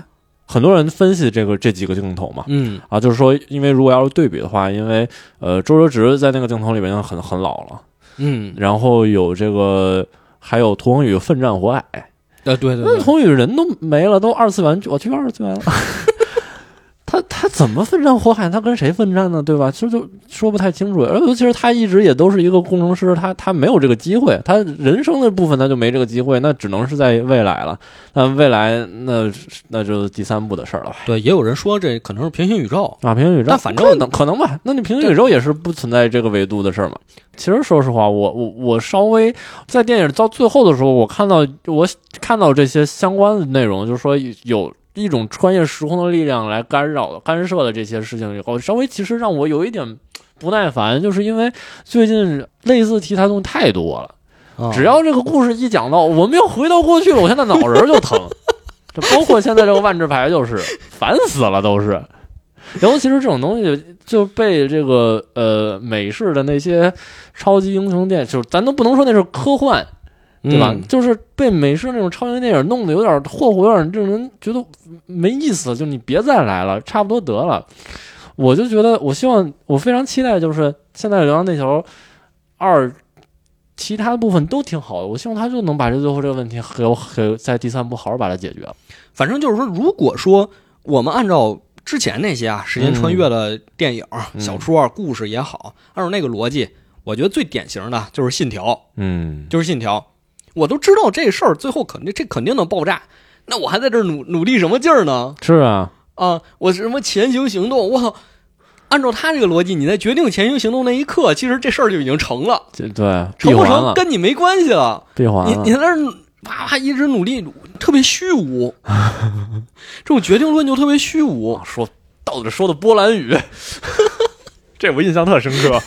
很多人分析这个这几个镜头嘛，嗯啊，就是说，因为如果要是对比的话，因为呃，周哲直在那个镜头里面很很老了，嗯，然后有这个。还有屠恒宇奋战火海，呃，对对对，那涂恒宇人都没了，都二次元，我去二次元了。他他怎么奋战火海？他跟谁奋战呢？对吧？其实就说不太清楚。而尤其是他一直也都是一个工程师，他他没有这个机会，他人生的部分他就没这个机会，那只能是在未来了。那未来那那就是第三部的事儿了吧？对，也有人说这可能是平行宇宙。啊，平行宇宙，那反正可能可能吧。那你平行宇宙也是不存在这个维度的事儿嘛？其实说实话，我我我稍微在电影到最后的时候，我看到我看到这些相关的内容，就是说有一种穿越时空的力量来干扰、干涉的这些事情以后，稍微其实让我有一点不耐烦，就是因为最近类似题材的东西太多了。啊只要这个故事一讲到我们要回到过去了，我现在脑仁儿就疼。这包括现在这个万智牌就是烦死了，都是。尤其是这种东西就被这个呃美式的那些超级英雄电影，就是咱都不能说那是科幻，对吧？嗯就是被美式那种超英电影弄得有点霍霍，有点让人觉得没意思。就你别再来了，差不多得了。我就觉得，我希望，我非常期待，就是现在《流浪地球二》其他部分都挺好的，我希望他就能把这最后这个问题给我给在第三部好好把它解决。反正就是说，如果说我们按照之前那些啊时间穿越的电影、嗯小说、啊故事也好，按照那个逻辑，我觉得最典型的就是《信条》，嗯，就是《信条》。我都知道这事儿最后肯定这肯定能爆炸，那我还在这儿努努力什么劲儿呢？是啊，啊，我什么前行行动？我操！按照他这个逻辑，你在决定前行行动那一刻，其实这事儿就已经成了，这对成不成了，跟你没关系了。闭环了你你。在那儿啪啪一直努力，特别虚无。这种决定论就特别虚无。说到底说的波兰语，这我印象特深刻。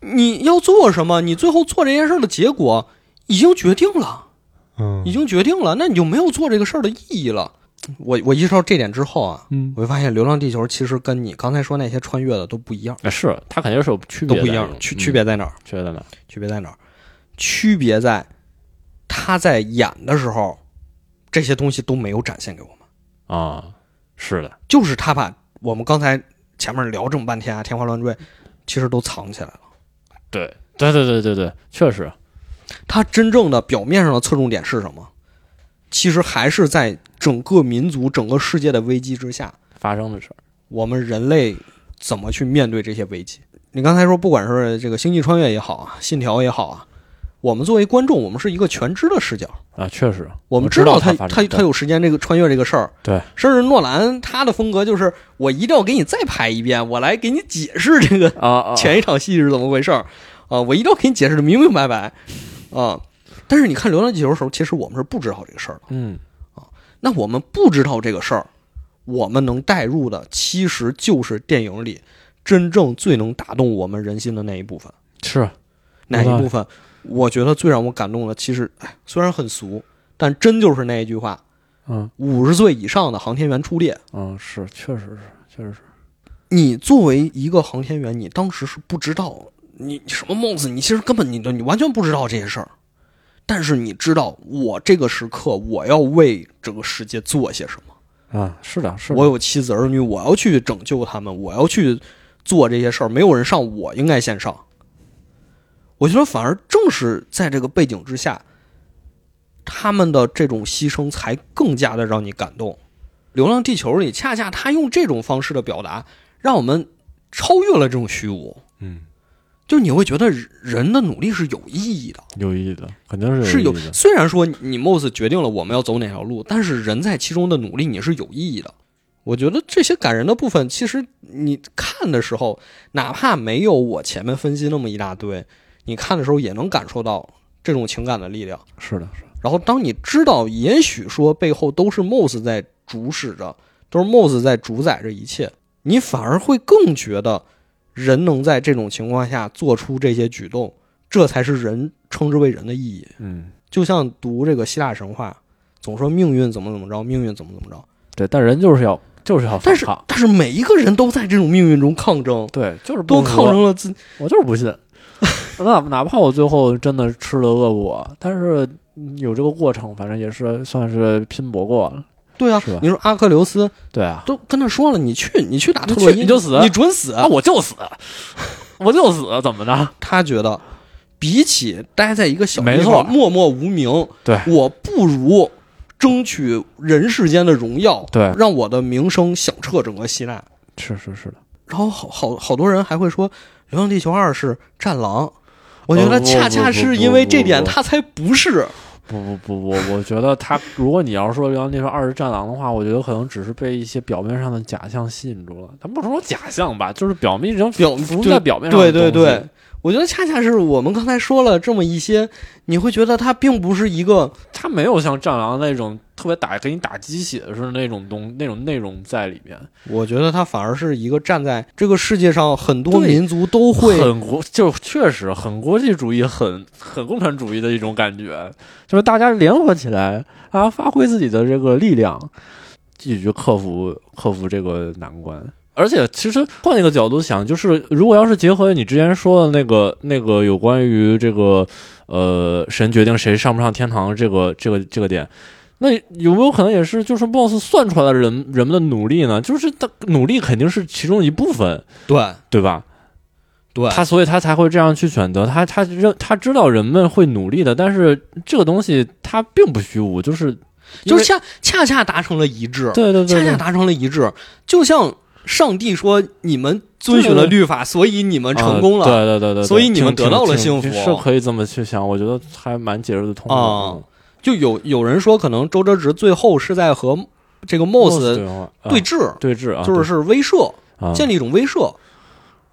你要做什么？你最后做这件事儿的结果已经决定了，嗯已经决定了，那你就没有做这个事儿的意义了。我我意识到这点之后啊，嗯，我就发现《流浪地球》其实跟你刚才说那些穿越的都不一样，啊是它肯定是有区别的，都不一样。区嗯区别在哪儿？区别在哪儿？区别在哪儿？区别在他在演的时候，这些东西都没有展现给我们，啊，是的，就是他把我们刚才前面聊这么半天啊，天花乱坠，其实都藏起来了。对对对对对对，确实，他真正的表面上的侧重点是什么？其实还是在整个民族、整个世界的危机之下，发生的事儿，我们人类怎么去面对这些危机？你刚才说，不管是这个星际穿越也好啊，信条也好啊，我们作为观众，我们是一个全知的视角，啊，确实，我们知道他他他有时间这个穿越这个事儿。对，甚至诺兰他的风格就是，我一定要给你再拍一遍，我来给你解释这个前一场戏是怎么回事儿。啊，我一定要给你解释的明明白白啊。但是你看《流浪地球》的时候，其实我们是不知道这个事儿的。嗯啊那我们不知道这个事儿，我们能带入的其实就是电影里真正最能打动我们人心的那一部分。是哪一部分？我觉得最让我感动的，其实哎，虽然很俗，但真就是那一句话：嗯五十岁以上的航天员出列。嗯是，确实是，确实是，你作为一个航天员，你当时是不知道你你什么孟子，你其实根本你都你完全不知道这些事儿。但是你知道，我这个时刻我要为这个世界做些什么。啊，是的，是的，我有妻子儿女，我要去拯救他们，我要去做这些事儿，没有人上，我应该先上。我觉得反而正是在这个背景之下，他们的这种牺牲才更加的让你感动。《流浪地球》里恰恰他用这种方式的表达，让我们超越了这种虚无，嗯，就是你会觉得人的努力是有意义的。有意义的，肯定是是有虽然说你 Moss 决定了我们要走哪条路，但是人在其中的努力你是有意义的。我觉得这些感人的部分，其实你看的时候，哪怕没有我前面分析那么一大堆，你看的时候也能感受到这种情感的力量。是的，是的，然后当你知道，也许说背后都是 Moss 在主使着，都是 Moss 在主宰着一切，你反而会更觉得人能在这种情况下做出这些举动，这才是人称之为人的意义。嗯，就像读这个希腊神话，总说命运怎么怎么着，命运怎么怎么着，对，但人就是要就是要但是但是每一个人都在这种命运中抗争，对，就是都抗争了自我就是不信。那哪怕我最后真的吃了恶果，但是有这个过程，反正也是算是拼搏过了。对啊，你说阿克琉斯对啊，都跟他说了，你去你去打你特洛伊去你就死。你准死。啊，我就死，我就死，怎么的？他觉得比起待在一个小地方默默无名，对。我不如争取人世间的荣耀，对。让我的名声响彻整个希腊。是是是的，然后好好好多人还会说《流浪地球二》是战狼，我觉得恰恰是因为这点，他才不是。不不不，我我觉得他，如果你要是说《流浪地球二》十战狼的话，我觉得可能只是被一些表面上的假象吸引住了。他不说假象吧，就是表面一种表浮在表面上对的东西对对，我觉得恰恰是我们刚才说了这么一些，你会觉得它并不是一个它没有像战狼那种特别打给你打鸡血似的那种东那种内容在里面，我觉得它反而是一个站在这个世界上很多民族都会很国就确实很国际主义、很很共产主义的一种感觉，就是大家联合起来啊，发挥自己的这个力量，继续克服克服这个难关。而且，其实换一个角度想，就是如果要是结合你之前说的那个那个有关于这个呃神决定谁上不上天堂这个这个这个点，那有没有可能也是就是 BOSS 算出来的人人们的努力呢？就是他努力肯定是其中一部分，对。对吧？对。他所以他才会这样去选择，他他认他知道人们会努力的，但是这个东西它并不虚无，就是就是恰恰恰达成了一致，对对对对。恰恰达成了一致，就像上帝说你们遵循了律法，所以你们成功了。啊对对对对对，所以你们得到了幸福。是可以这么去想，我觉得还蛮解释的。啊嗯就有有人说，可能周哲直最后是在和这个 MOS MOS 对峙，对峙啊，就是是威慑，啊。建立一种威慑。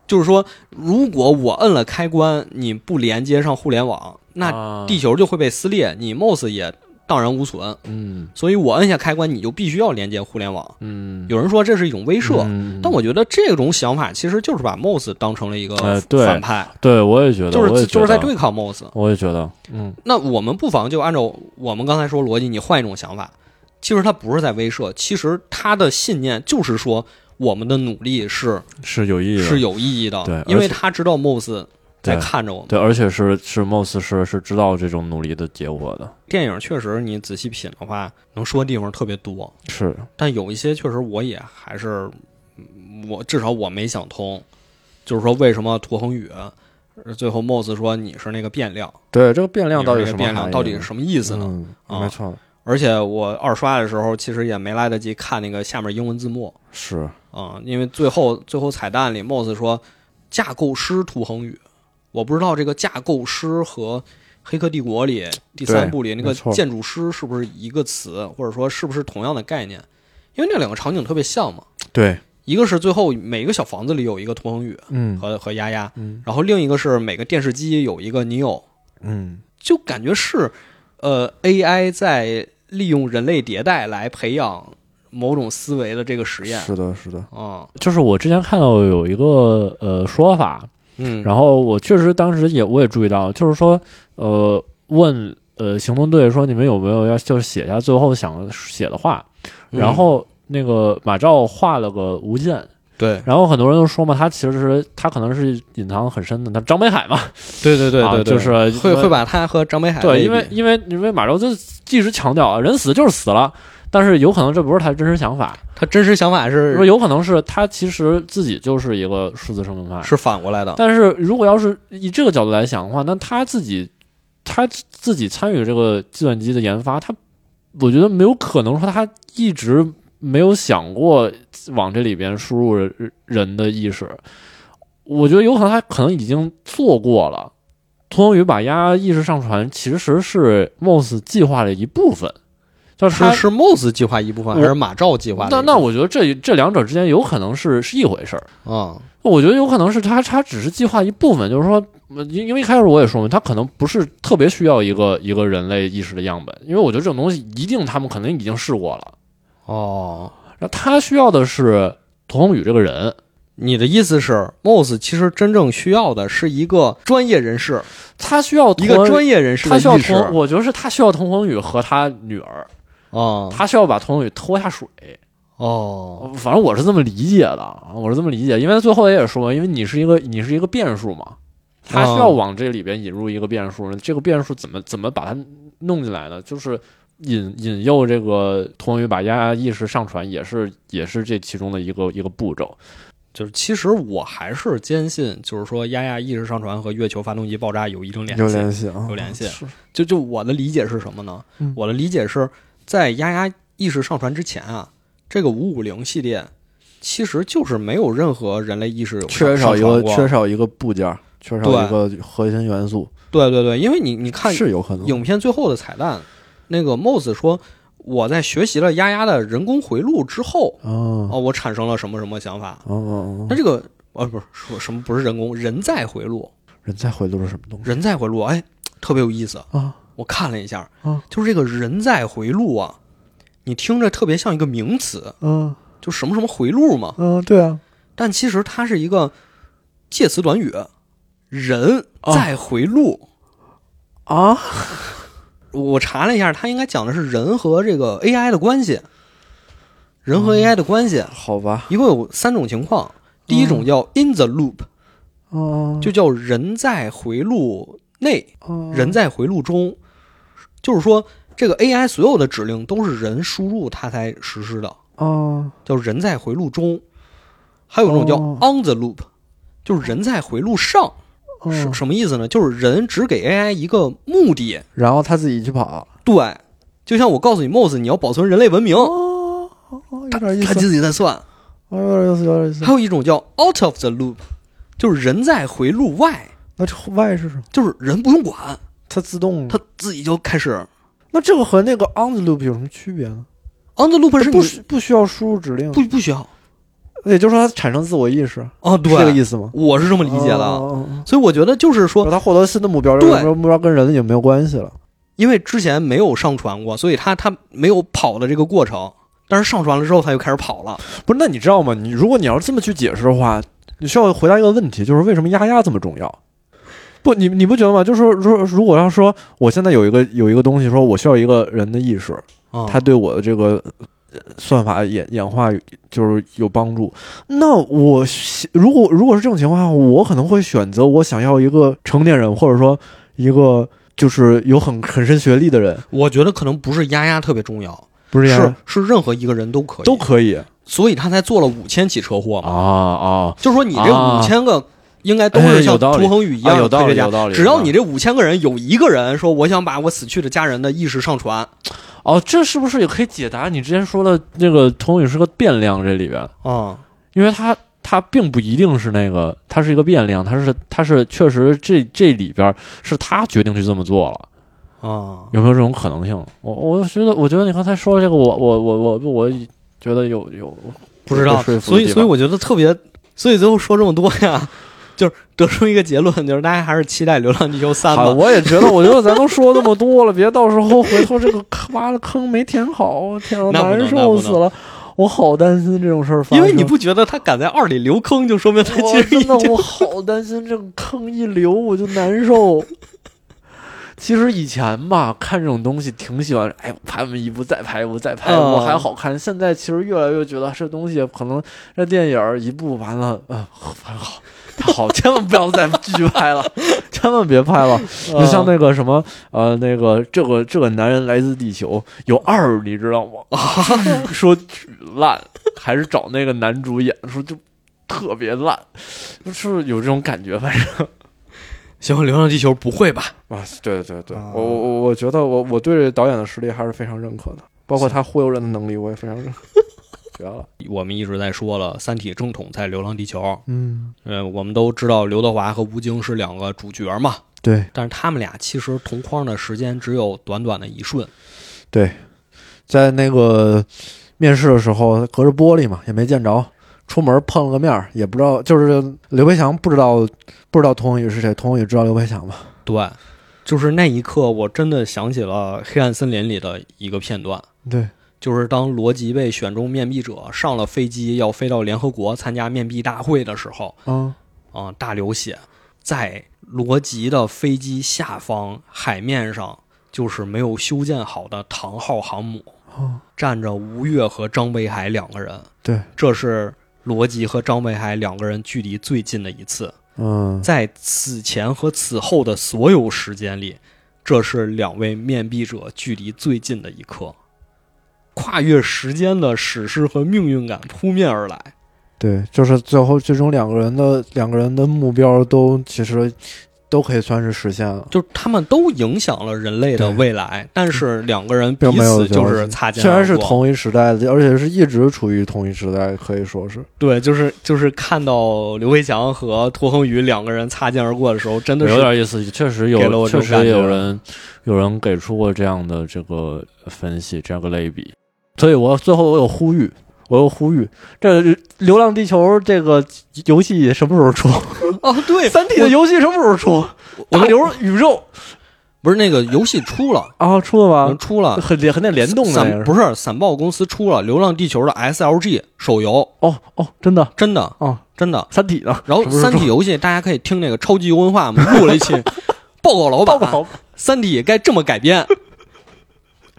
就是说，如果我摁了开关，你不连接上互联网，那啊。地球就会被撕裂，你 Moss 也荡然无存。嗯。所以我摁下开关，你就必须要连接互联网。嗯。有人说这是一种威慑，嗯。但我觉得这种想法其实就是把 MOS 当成了一个反派，对我也觉得，就是就是在对抗 MOS。我也觉得，嗯。那我们不妨就按照我们刚才说逻辑，你换一种想法，其实他不是在威慑，其实他的信念就是说我们的努力是是有意义的，是有意义的，对因为他知道 Moss 在看着我们。对，而且是是 Moss 是是知道这种努力的结果的，电影确实你仔细品的话，能说的地方特别多，是。但有一些确实我也还是，嗯我至少我没想通，就是说为什么涂恒宇呃最后 Moss 说你是那个变量，对这个变量到底什么是变量到底是什么意思呢？嗯，啊没错，而且我二刷的时候，其实也没来得及看那个下面英文字幕是。啊、因为最后最后彩蛋里，Moss 说架构师涂恒宇，我不知道这个架构师和《黑客帝国》里第三部里那个建筑师是不是一个词，或者说是不是同样的概念？因为那两个场景特别像嘛，对，一个是最后每个小房子里有一个涂恒宇嗯。和和丫丫，嗯。然后另一个是每个电视机有一个尼欧，嗯，就感觉是，呃，AI 在利用人类迭代来培养某种思维的这个实验。是的，是的，啊，就是我之前看到有一个呃说法，嗯，然后我确实当时也我也注意到，就是说呃问呃行动队说你们有没有要就是写下最后想写的话，嗯。然后那个马照画了个无间，对。然后很多人都说嘛，他其实是他可能是隐藏很深的，他张北海嘛，对对对对，对啊就是会会把他和张北海对，因为因为因为马照就一直强调啊，人死就是死了。但是有可能这不是他真实想法，他真实想法是说是有可能是他其实自己就是一个数字生命派，是反过来的，但是如果要是以这个角度来想的话，那他自己他自己参与这个计算机的研发，他我觉得没有可能说他一直没有想过往这里边输入人人的意识。我觉得有可能他可能已经做过了。涂恒宇把丫意识上传，其实是 Moss 计划的一部分，就是他是是 Moss 计划一部分还是马照计划？那那我觉得这这两者之间有可能是是一回事儿。啊，我觉得有可能是他他只是计划一部分，就是说，呃因因为一开始我也说嘛，他可能不是特别需要一个一个人类意识的样本，因为我觉得这种东西一定他们可能已经试过了。哦，然后他需要的是涂恒宇这个人，你的意思是 Moss 其实真正需要的是一个专业人士，他需要一个专业人士的他需要意识涂，我觉得是他需要童恒宇和他女儿，啊，他需要把涂恒宇拖下水。哦，反正我是这么理解的，啊我是这么理解，因为最后也说，因为你是一个你是一个变数嘛，他需要往这里边引入一个变数，这个变数怎么怎么把它弄进来呢？就是引引诱这个涂恒宇把丫丫意识上传，也是也是这其中的一个一个步骤。就是其实我还是坚信，就是说丫丫意识上传和月球发动机爆炸有一定联系。有联系啊有联系就就我的理解是什么呢？嗯我的理解是在丫丫意识上传之前啊，这个五五零系列其实就是没有任何人类意识有缺少一个缺少一个部件，缺少一个核心元素，对对对，因为你你看是有可能。影片最后的彩蛋，那个 Moss 说我在学习了丫丫的人工回路之后，哦哦，我产生了什么什么想法。哦哦哦，那这个呃不是说什么不是人工人在回路，人在回路是什么东西人在回路，哎，特别有意思。啊？我看了一下，啊。就是这个人在回路啊，你听着特别像一个名词，嗯就什么什么回路嘛，嗯，对啊，但其实它是一个介词短语，人在回路。啊，我查了一下，它应该讲的是人和这个 AI 的关系，人和 AI 的关系，好吧，一共有三种情况。第一种叫 in the loop，哦，就叫人在回路内，哦。人在回路中，就是说这个 AI 所有的指令都是人输入它才实施的，哦叫人在回路中。还有一种叫哦 on the loop，就是人在回路上，什什么意思呢？就是人只给 AI 一个目的，然后他自己去跑，对，就像我告诉你 Moss，你要保存人类文明，哦，有点意他思，自己在算。哦有点意思，有点意思。还有一种叫 out of the loop，就是人在回路外，那这外是什么？就是人不用管，它自动它自己就开始。那这个和那个 on the loop 有什么区别呢？on the loop 是不不需要输入指令，不不需要也就是说它产生自我意识，啊，对，这个意思吗？我是这么理解的。所以我觉得就是哦说，它获得新的目标，对这个目标跟人已经没有关系了。因为之前没有上传过，所以它它没有跑的这个过程。但是上传了之后，它就开始跑了。不是，那你知道吗？你如果你要是这么去解释的话，你需要回答一个问题，就是为什么丫丫这么重要？不，你你不觉得吗？就是说，如如果要说我现在有一个有一个东西，说我需要一个人的意识，啊它对我的这个呃算法演演化就是有帮助。那我如果如果是这种情况下，我可能会选择我想要一个成年人，或者说一个就是有很很深学历的人，我觉得可能不是丫丫特别重要，不是丫丫是是任何一个人都可以，都可以所以他才做了五千起车祸啊嘛。啊啊就是说你这啊五千个应该都哎是像有道理。涂恒宇一啊有道理样有道理只要你这五千个人有一个人说我想把我死去的家人的意识上传。哦，这是不是也可以解答你之前说的那个童宇是个变量这里边？啊，因为他他并不一定是那个，他是一个变量，他是他是确实这这里边是他决定去这么做了，啊，有没有这种可能性？我我觉得，我觉得你刚才说的这个，我我我我我觉得有有不知道所以所以我觉得特别，所以最后说这么多呀，就是得出一个结论，就是大家还是期待《流浪地球三》，吧。我也觉得，我觉得咱都说那么多了，别到时候回头这个挖的坑没填好，天啊，那不能难受死了。我好担心这种事儿发生，因为你不觉得他敢在二里留坑，就说明他其实真的我好担心这个坑一留我就难受。其实以前吧，看这种东西挺喜欢，哎，拍完一部再拍一部再拍一部，嗯还好看。现在其实越来越觉得这东西可能这电影一部完了，嗯，很好，太 好，千万不要再继续拍了，千万别拍了。你像那个什么，呃，那个这个这个男人来自地球有二，你知道吗？说巨烂，还是找那个男主演，说就特别烂，就是有这种感觉，反正。行，《流浪地球》不会吧？啊，对对对，我我我觉得我我对导演的实力还是非常认可的，包括他忽悠人的能力，我也非常认可。绝了，我们一直在说了，《三体》正统在《流浪地球》。嗯，呃，我们都知道刘德华和吴京是两个主角嘛，对但是他们俩其实同框的时间只有短短的一瞬。对，在那个面试的时候，隔着玻璃嘛，也没见着。出门碰了个面儿，也不知道，就是刘培强不知道不知道童恒宇是谁，童恒宇知道刘培强吗？对，就是那一刻，我真的想起了《黑暗森林》里的一个片段，对，就是当罗辑被选中面壁者，上了飞机要飞到联合国参加面壁大会的时候，啊，啊、大流血，在罗辑的飞机下方海面上，就是没有修建好的唐号航母，哦站着吴越和张北海两个人，对，这是罗辑和张北海两个人距离最近的一次。嗯，在此前和此后的所有时间里，这是两位面壁者距离最近的一刻。跨越时间的史诗和命运感扑面而来。对，就是最后最终两个人的两个人的目标都其实都可以算是实现了。就是他们都影响了人类的未来，但是两个人彼并没有此就是擦肩虽然是同一时代的，而且是一直处于同一时代，可以说是。对，就是就是看到刘伟强和涂恒宇两个人擦肩而过的时候，真的是有点意思，确实有，确实有人有人给出过这样的这个分析，这样个类比。所以我最后我有呼吁，我有呼吁，这《流浪地球》这个游戏什么时候出？哦，对，三体的游戏什么时候出？大流宇宙不是那个游戏出了，啊，出了吗？出了。很联很那联动的那个不是散豹公司出了《流浪地球》的 SLG 手游，哦哦，真的真的哦，真的。三体呢？然后三体游戏大家可以听那个超级游文化，我们录了一期报告老板，三体该这么改编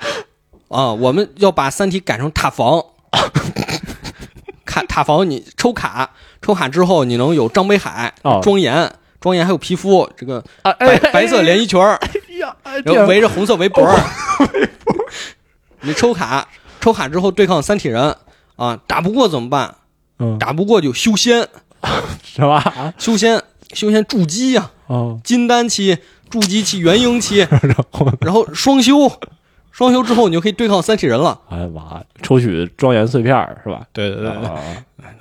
啊！我们要把三体改成塔防，卡塔防你抽卡，抽卡之后你能有张北海、哦庄严、庄严还有皮肤这个啊，白哎白色连衣裙儿，哎呀，哎然后围着红色围脖儿。你抽卡，抽卡之后对抗三体人啊，打不过怎么办？嗯打不过就修仙，是吧？修仙，修仙筑基呀、哦，金丹期、筑基期、元婴期，然后然后双修，双修之后你就可以对抗三体人了。哎呀妈呀，抽取庄严碎片是吧？对对对啊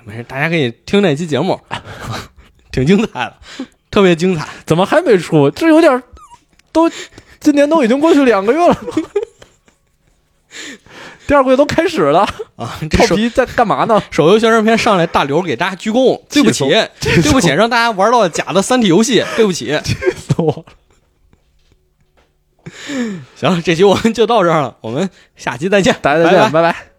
没事，大家可以听那期节目，挺精彩的，特别精彩。怎么还没出？这有点都今年都已经过去两个月了，第二个月都开始了，啊，这手臭皮在干嘛呢？手游宣传片上来，大刘给大家鞠躬，对不起，对不起，让大家玩到假的三体游戏，对不起。气死我了！行，这期我们就到这儿了，我们下期再见，大家再见，拜拜。拜拜